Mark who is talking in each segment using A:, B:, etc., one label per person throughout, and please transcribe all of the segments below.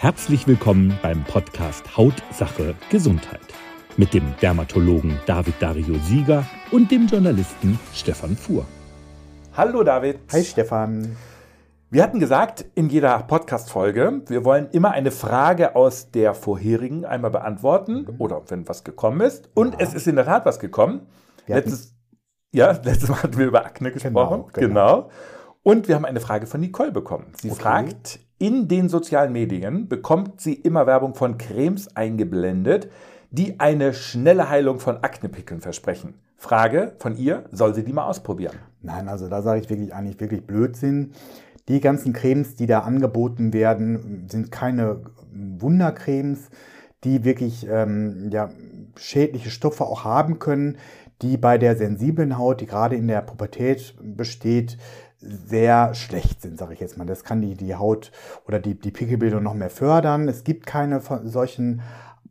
A: Herzlich willkommen beim Podcast Hautsache Gesundheit mit dem Dermatologen David Dario Sieger und dem Journalisten Stefan Fuhr.
B: Hallo David.
C: Hi Stefan.
B: Wir hatten gesagt in jeder Podcast-Folge, wir wollen immer eine Frage aus der vorherigen einmal beantworten mhm. oder wenn was gekommen ist. Und ja. es ist in der Tat was gekommen. Letztes, ja, letztes Mal hatten wir über Akne gesprochen. Genau, genau. genau. Und wir haben eine Frage von Nicole bekommen. Sie okay. fragt, in den sozialen Medien bekommt sie immer Werbung von Cremes eingeblendet, die eine schnelle Heilung von Aknepickeln versprechen. Frage von ihr, soll sie die mal ausprobieren?
C: Nein, also da sage ich wirklich eigentlich wirklich Blödsinn. Die ganzen Cremes, die da angeboten werden, sind keine Wundercremes, die wirklich ähm, ja, schädliche Stoffe auch haben können, die bei der sensiblen Haut, die gerade in der Pubertät besteht, sehr schlecht sind, sage ich jetzt mal. Das kann die, die Haut oder die, die Pickelbildung noch mehr fördern. Es gibt keine solchen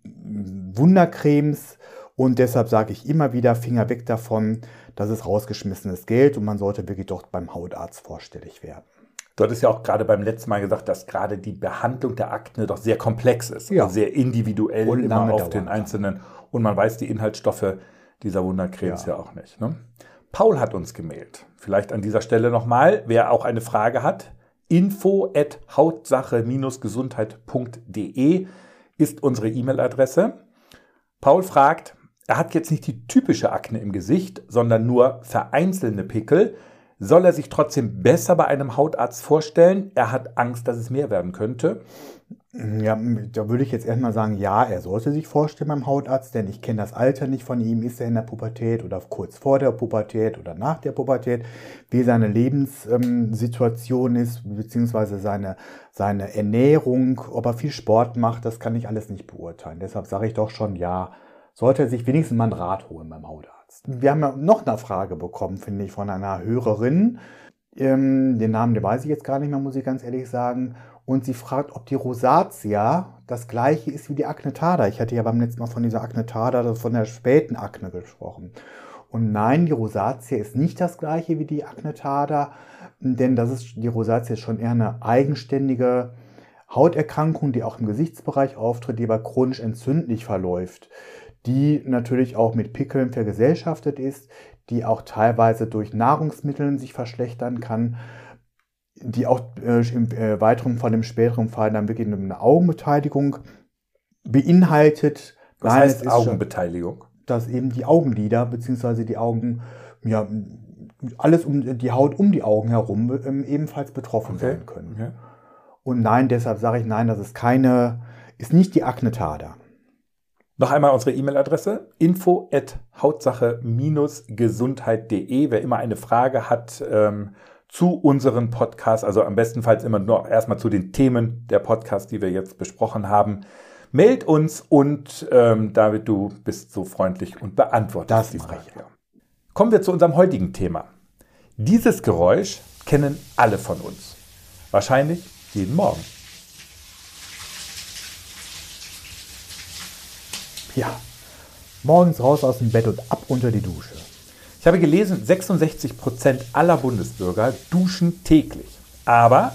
C: Wundercremes und deshalb sage ich immer wieder Finger weg davon. Das ist rausgeschmissenes Geld und man sollte wirklich doch beim Hautarzt vorstellig werden.
B: Du hattest ja auch gerade beim letzten Mal gesagt, dass gerade die Behandlung der Akne doch sehr komplex ist, ja. sehr individuell und immer auf den einzelnen und man weiß die Inhaltsstoffe dieser Wundercremes ja, ja auch nicht. Ne? Paul hat uns gemailt. Vielleicht an dieser Stelle nochmal, wer auch eine Frage hat. Info at hautsache-gesundheit.de ist unsere E-Mail-Adresse. Paul fragt, er hat jetzt nicht die typische Akne im Gesicht, sondern nur vereinzelte Pickel. Soll er sich trotzdem besser bei einem Hautarzt vorstellen? Er hat Angst, dass es mehr werden könnte.
C: Ja, da würde ich jetzt erstmal sagen, ja, er sollte sich vorstellen beim Hautarzt, denn ich kenne das Alter nicht von ihm. Ist er in der Pubertät oder kurz vor der Pubertät oder nach der Pubertät? Wie seine Lebenssituation ist, beziehungsweise seine, seine Ernährung, ob er viel Sport macht, das kann ich alles nicht beurteilen. Deshalb sage ich doch schon, ja, sollte er sich wenigstens mal einen Rat holen beim Hautarzt. Wir haben ja noch eine Frage bekommen, finde ich, von einer Hörerin. Ähm, den Namen, den weiß ich jetzt gar nicht mehr, muss ich ganz ehrlich sagen und sie fragt, ob die Rosatia das gleiche ist wie die Aknetada. Ich hatte ja beim letzten Mal von dieser Aknetada, von der späten Akne gesprochen. Und nein, die Rosatia ist nicht das gleiche wie die Aknetada, denn das ist, die Rosatia ist schon eher eine eigenständige Hauterkrankung, die auch im Gesichtsbereich auftritt, die aber chronisch entzündlich verläuft, die natürlich auch mit Pickeln vergesellschaftet ist, die auch teilweise durch Nahrungsmittel sich verschlechtern kann die auch äh, im äh, weiteren Fall, im späteren Fall dann wirklich eine Augenbeteiligung beinhaltet.
B: Was Nein, heißt Augenbeteiligung?
C: Schon, dass eben die Augenlider bzw. die Augen, ja, alles um die Haut um die Augen herum ähm, ebenfalls betroffen okay. sein können. Okay. Und nein, deshalb sage ich nein, das ist keine, ist nicht die Aknetada.
B: Noch einmal unsere E-Mail-Adresse info at hautsache-gesundheit.de. Wer immer eine Frage hat, ähm, zu unseren Podcasts, also am bestenfalls immer nur erstmal zu den Themen der Podcasts, die wir jetzt besprochen haben. Meld uns und ähm, David, du bist so freundlich und beantwortest das die Frage. Kommen wir zu unserem heutigen Thema. Dieses Geräusch kennen alle von uns. Wahrscheinlich jeden Morgen.
C: Ja, morgens raus aus dem Bett und ab unter die Dusche.
B: Ich habe gelesen, 66 Prozent aller Bundesbürger duschen täglich. Aber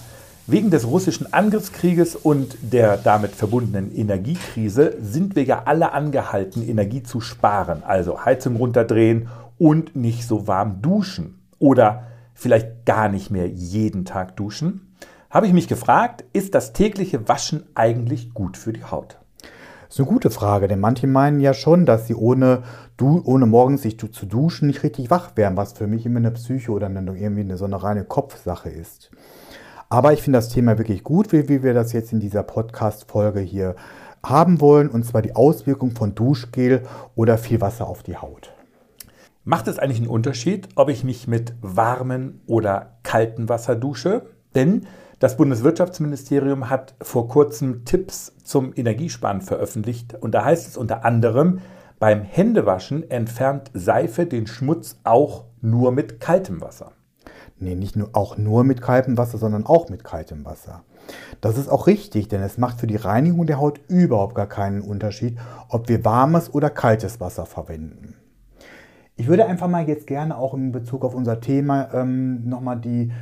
B: wegen des russischen Angriffskrieges und der damit verbundenen Energiekrise sind wir ja alle angehalten, Energie zu sparen. Also Heizung runterdrehen und nicht so warm duschen. Oder vielleicht gar nicht mehr jeden Tag duschen. Habe ich mich gefragt, ist das tägliche Waschen eigentlich gut für die Haut?
C: Das ist eine gute Frage, denn manche meinen ja schon, dass sie ohne, du, ohne morgens sich zu duschen nicht richtig wach werden, was für mich immer eine Psyche oder eine, irgendwie eine, so eine reine Kopfsache ist. Aber ich finde das Thema wirklich gut, wie, wie wir das jetzt in dieser Podcast-Folge hier haben wollen, und zwar die Auswirkung von Duschgel oder viel Wasser auf die Haut.
B: Macht es eigentlich einen Unterschied, ob ich mich mit warmem oder kaltem Wasser dusche? Denn das Bundeswirtschaftsministerium hat vor kurzem Tipps zum Energiesparen veröffentlicht und da heißt es unter anderem, beim Händewaschen entfernt Seife den Schmutz auch nur mit kaltem Wasser.
C: Nee, nicht nur auch nur mit kaltem Wasser, sondern auch mit kaltem Wasser. Das ist auch richtig, denn es macht für die Reinigung der Haut überhaupt gar keinen Unterschied, ob wir warmes oder kaltes Wasser verwenden. Ich würde einfach mal jetzt gerne auch in Bezug auf unser Thema ähm, nochmal die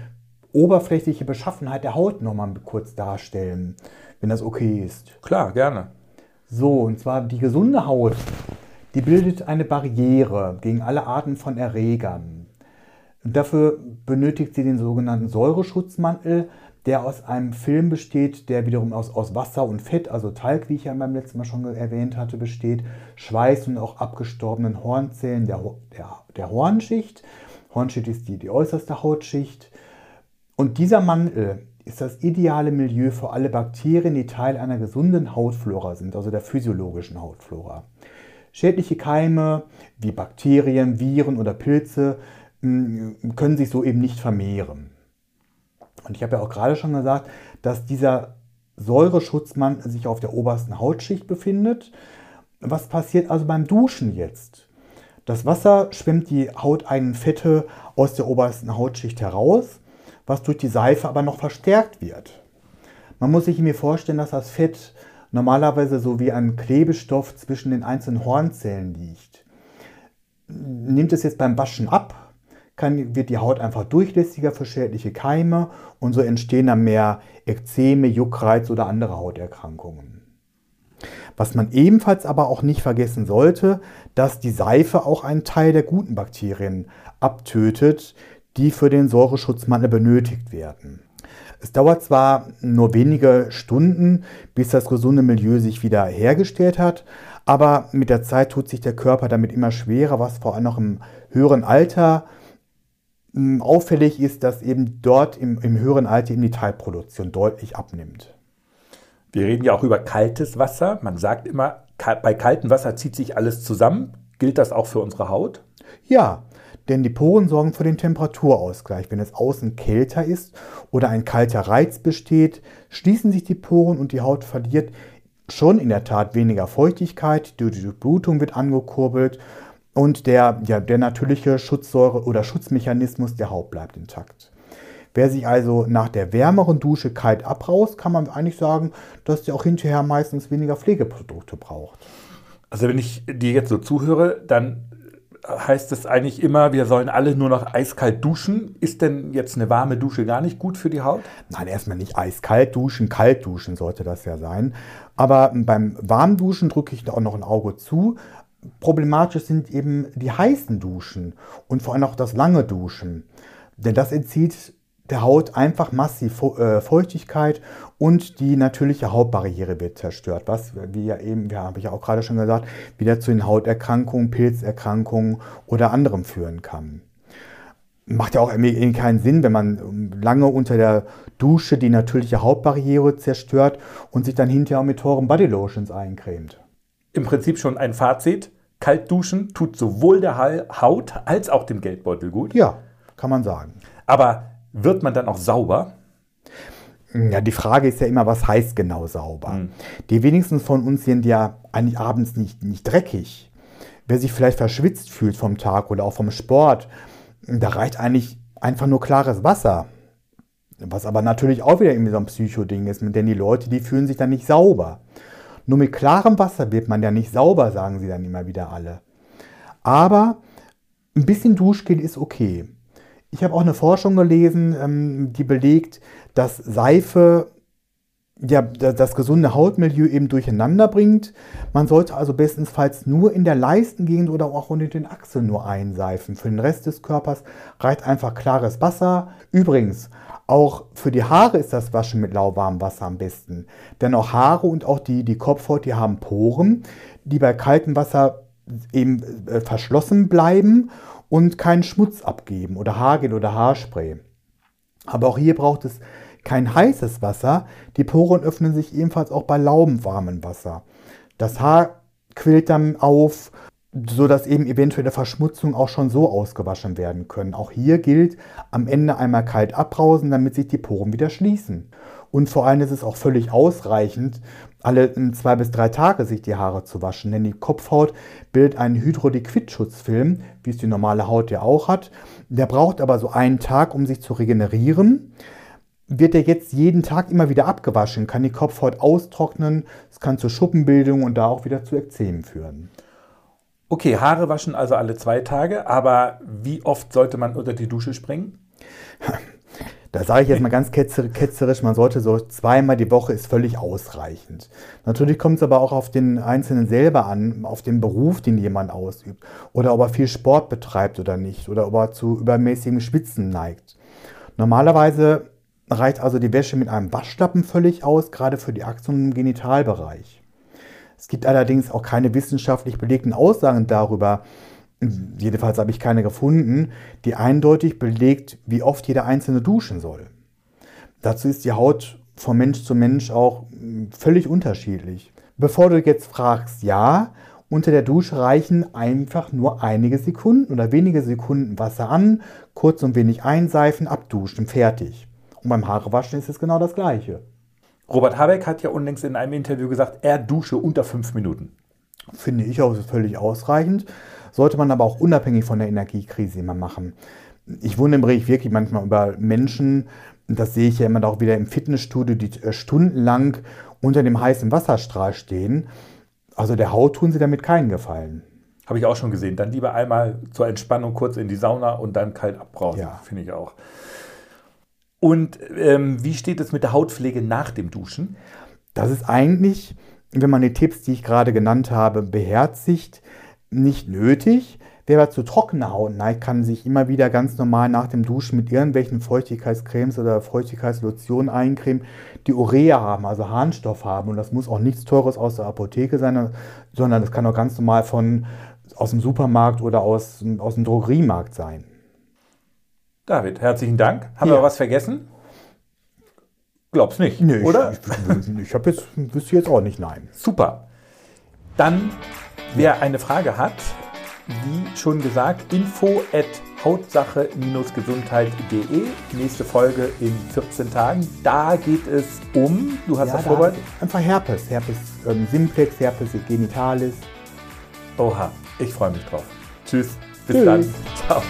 C: oberflächliche Beschaffenheit der Haut nochmal kurz darstellen, wenn das okay ist.
B: Klar, gerne.
C: So, und zwar die gesunde Haut, die bildet eine Barriere gegen alle Arten von Erregern. Und dafür benötigt sie den sogenannten Säureschutzmantel, der aus einem Film besteht, der wiederum aus, aus Wasser und Fett, also Talg, wie ich ja beim letzten Mal schon erwähnt hatte, besteht, Schweiß und auch abgestorbenen Hornzellen der, der, der Hornschicht. Hornschicht ist die, die äußerste Hautschicht. Und dieser Mantel ist das ideale Milieu für alle Bakterien, die Teil einer gesunden Hautflora sind, also der physiologischen Hautflora. Schädliche Keime wie Bakterien, Viren oder Pilze mm, können sich so eben nicht vermehren. Und ich habe ja auch gerade schon gesagt, dass dieser Säureschutzmann sich auf der obersten Hautschicht befindet. Was passiert also beim Duschen jetzt? Das Wasser schwemmt die hauteigenen Fette aus der obersten Hautschicht heraus, was durch die Seife aber noch verstärkt wird. Man muss sich mir vorstellen, dass das Fett normalerweise so wie ein Klebestoff zwischen den einzelnen Hornzellen liegt. Nimmt es jetzt beim Waschen ab, kann, wird die Haut einfach durchlässiger für schädliche Keime und so entstehen dann mehr Ekzeme, Juckreiz oder andere Hauterkrankungen. Was man ebenfalls aber auch nicht vergessen sollte, dass die Seife auch einen Teil der guten Bakterien abtötet, die für den Säureschutzmantel benötigt werden. Es dauert zwar nur wenige Stunden, bis das gesunde Milieu sich wieder hergestellt hat, aber mit der Zeit tut sich der Körper damit immer schwerer, was vor allem noch im höheren Alter auffällig ist, dass eben dort im, im höheren Alter eben die Teilproduktion deutlich abnimmt.
B: Wir reden ja auch über kaltes Wasser. Man sagt immer, bei kaltem Wasser zieht sich alles zusammen. Gilt das auch für unsere Haut?
C: Ja, denn die Poren sorgen für den Temperaturausgleich. Wenn es außen kälter ist oder ein kalter Reiz besteht, schließen sich die Poren und die Haut verliert schon in der Tat weniger Feuchtigkeit, die Durchblutung wird angekurbelt und der, ja, der natürliche Schutzsäure oder Schutzmechanismus der Haut bleibt intakt. Wer sich also nach der wärmeren Dusche kalt abraust, kann man eigentlich sagen, dass der auch hinterher meistens weniger Pflegeprodukte braucht.
B: Also wenn ich dir jetzt so zuhöre, dann heißt es eigentlich immer, wir sollen alle nur noch eiskalt duschen. Ist denn jetzt eine warme Dusche gar nicht gut für die Haut?
C: Nein, erstmal nicht eiskalt duschen, kalt duschen sollte das ja sein. Aber beim warmen Duschen drücke ich da auch noch ein Auge zu problematisch sind eben die heißen Duschen und vor allem auch das lange Duschen. Denn das entzieht der Haut einfach massiv äh, Feuchtigkeit und die natürliche Hautbarriere wird zerstört, was, wie ja eben, ja, habe ich ja auch gerade schon gesagt, wieder zu den Hauterkrankungen, Pilzerkrankungen oder anderem führen kann. Macht ja auch irgendwie keinen Sinn, wenn man lange unter der Dusche die natürliche Hautbarriere zerstört und sich dann hinterher mit teuren Bodylotions eincremt
B: im Prinzip schon ein Fazit. Kalt duschen tut sowohl der Haut als auch dem Geldbeutel gut.
C: Ja, kann man sagen.
B: Aber wird man dann auch sauber?
C: Ja, die Frage ist ja immer, was heißt genau sauber? Mhm. Die wenigsten von uns sind ja eigentlich abends nicht, nicht dreckig. Wer sich vielleicht verschwitzt fühlt vom Tag oder auch vom Sport, da reicht eigentlich einfach nur klares Wasser. Was aber natürlich auch wieder irgendwie so ein Psychoding ist, denn die Leute, die fühlen sich dann nicht sauber. Nur mit klarem Wasser wird man ja nicht sauber, sagen sie dann immer wieder alle. Aber ein bisschen Duschgel ist okay. Ich habe auch eine Forschung gelesen, ähm, die belegt, dass Seife ja, das gesunde Hautmilieu eben durcheinander bringt. Man sollte also bestenfalls nur in der Leistengegend oder auch unter den Achseln nur einseifen. Für den Rest des Körpers reicht einfach klares Wasser. Übrigens, auch für die Haare ist das Waschen mit lauwarmem Wasser am besten. Denn auch Haare und auch die, die Kopfhaut, die haben Poren, die bei kaltem Wasser eben äh, verschlossen bleiben und keinen Schmutz abgeben oder Haargel oder Haarspray. Aber auch hier braucht es kein heißes Wasser. Die Poren öffnen sich ebenfalls auch bei lauwarmem Wasser. Das Haar quillt dann auf so dass eben eventuelle Verschmutzungen auch schon so ausgewaschen werden können. Auch hier gilt, am Ende einmal kalt abbrausen, damit sich die Poren wieder schließen. Und vor allem ist es auch völlig ausreichend, alle zwei bis drei Tage sich die Haare zu waschen, denn die Kopfhaut bildet einen Hydroliquidschutzfilm, wie es die normale Haut ja auch hat. Der braucht aber so einen Tag, um sich zu regenerieren. Wird er jetzt jeden Tag immer wieder abgewaschen, kann die Kopfhaut austrocknen, es kann zu Schuppenbildung und da auch wieder zu Ekzemen führen.
B: Okay, Haare waschen also alle zwei Tage, aber wie oft sollte man unter die Dusche springen?
C: Da sage ich jetzt mal ganz ketzerisch, man sollte so zweimal die Woche ist völlig ausreichend. Natürlich kommt es aber auch auf den Einzelnen selber an, auf den Beruf, den jemand ausübt. Oder ob er viel Sport betreibt oder nicht. Oder ob er zu übermäßigem Schwitzen neigt. Normalerweise reicht also die Wäsche mit einem Waschlappen völlig aus, gerade für die Achsen im Genitalbereich. Es gibt allerdings auch keine wissenschaftlich belegten Aussagen darüber, jedenfalls habe ich keine gefunden, die eindeutig belegt, wie oft jeder Einzelne duschen soll. Dazu ist die Haut von Mensch zu Mensch auch hm, völlig unterschiedlich. Bevor du jetzt fragst, ja, unter der Dusche reichen einfach nur einige Sekunden oder wenige Sekunden Wasser an, kurz und wenig einseifen, abduschen, fertig. Und beim Haarewaschen ist es genau das Gleiche.
B: Robert Habeck hat ja unlängst in einem Interview gesagt, er dusche unter fünf Minuten.
C: Finde ich auch völlig ausreichend. Sollte man aber auch unabhängig von der Energiekrise immer machen. Ich wundere mich wirklich manchmal über Menschen, das sehe ich ja immer auch wieder im Fitnessstudio, die äh, stundenlang unter dem heißen Wasserstrahl stehen. Also der Haut tun sie damit keinen Gefallen.
B: Habe ich auch schon gesehen. Dann lieber einmal zur Entspannung kurz in die Sauna und dann kalt abbrauchen. Ja. Finde ich auch. Und ähm, wie steht es mit der Hautpflege nach dem Duschen?
C: Das ist eigentlich, wenn man die Tipps, die ich gerade genannt habe, beherzigt, nicht nötig. Wer aber zu trockener Haut neigt, kann sich immer wieder ganz normal nach dem Duschen mit irgendwelchen Feuchtigkeitscremes oder Feuchtigkeitslotionen eincremen, die Urea haben, also Harnstoff haben. Und das muss auch nichts Teures aus der Apotheke sein, sondern das kann auch ganz normal von, aus dem Supermarkt oder aus, aus dem Drogeriemarkt sein.
B: David, herzlichen Dank. Haben ja. wir was vergessen? Glaub's nicht,
C: nee, oder? Ich, ich, ich habe jetzt, wüsste jetzt auch nicht, nein.
B: Super. Dann, wer eine Frage hat, wie schon gesagt, info at hautsache-gesundheit.de. Nächste Folge in 14 Tagen. Da geht es um, du hast ja, das vorbereitet?
C: Einfach Herpes. Herpes ähm, simplex, Herpes genitalis.
B: Oha, ich freue mich drauf. Tschüss, bis Tschüss. dann. Ciao.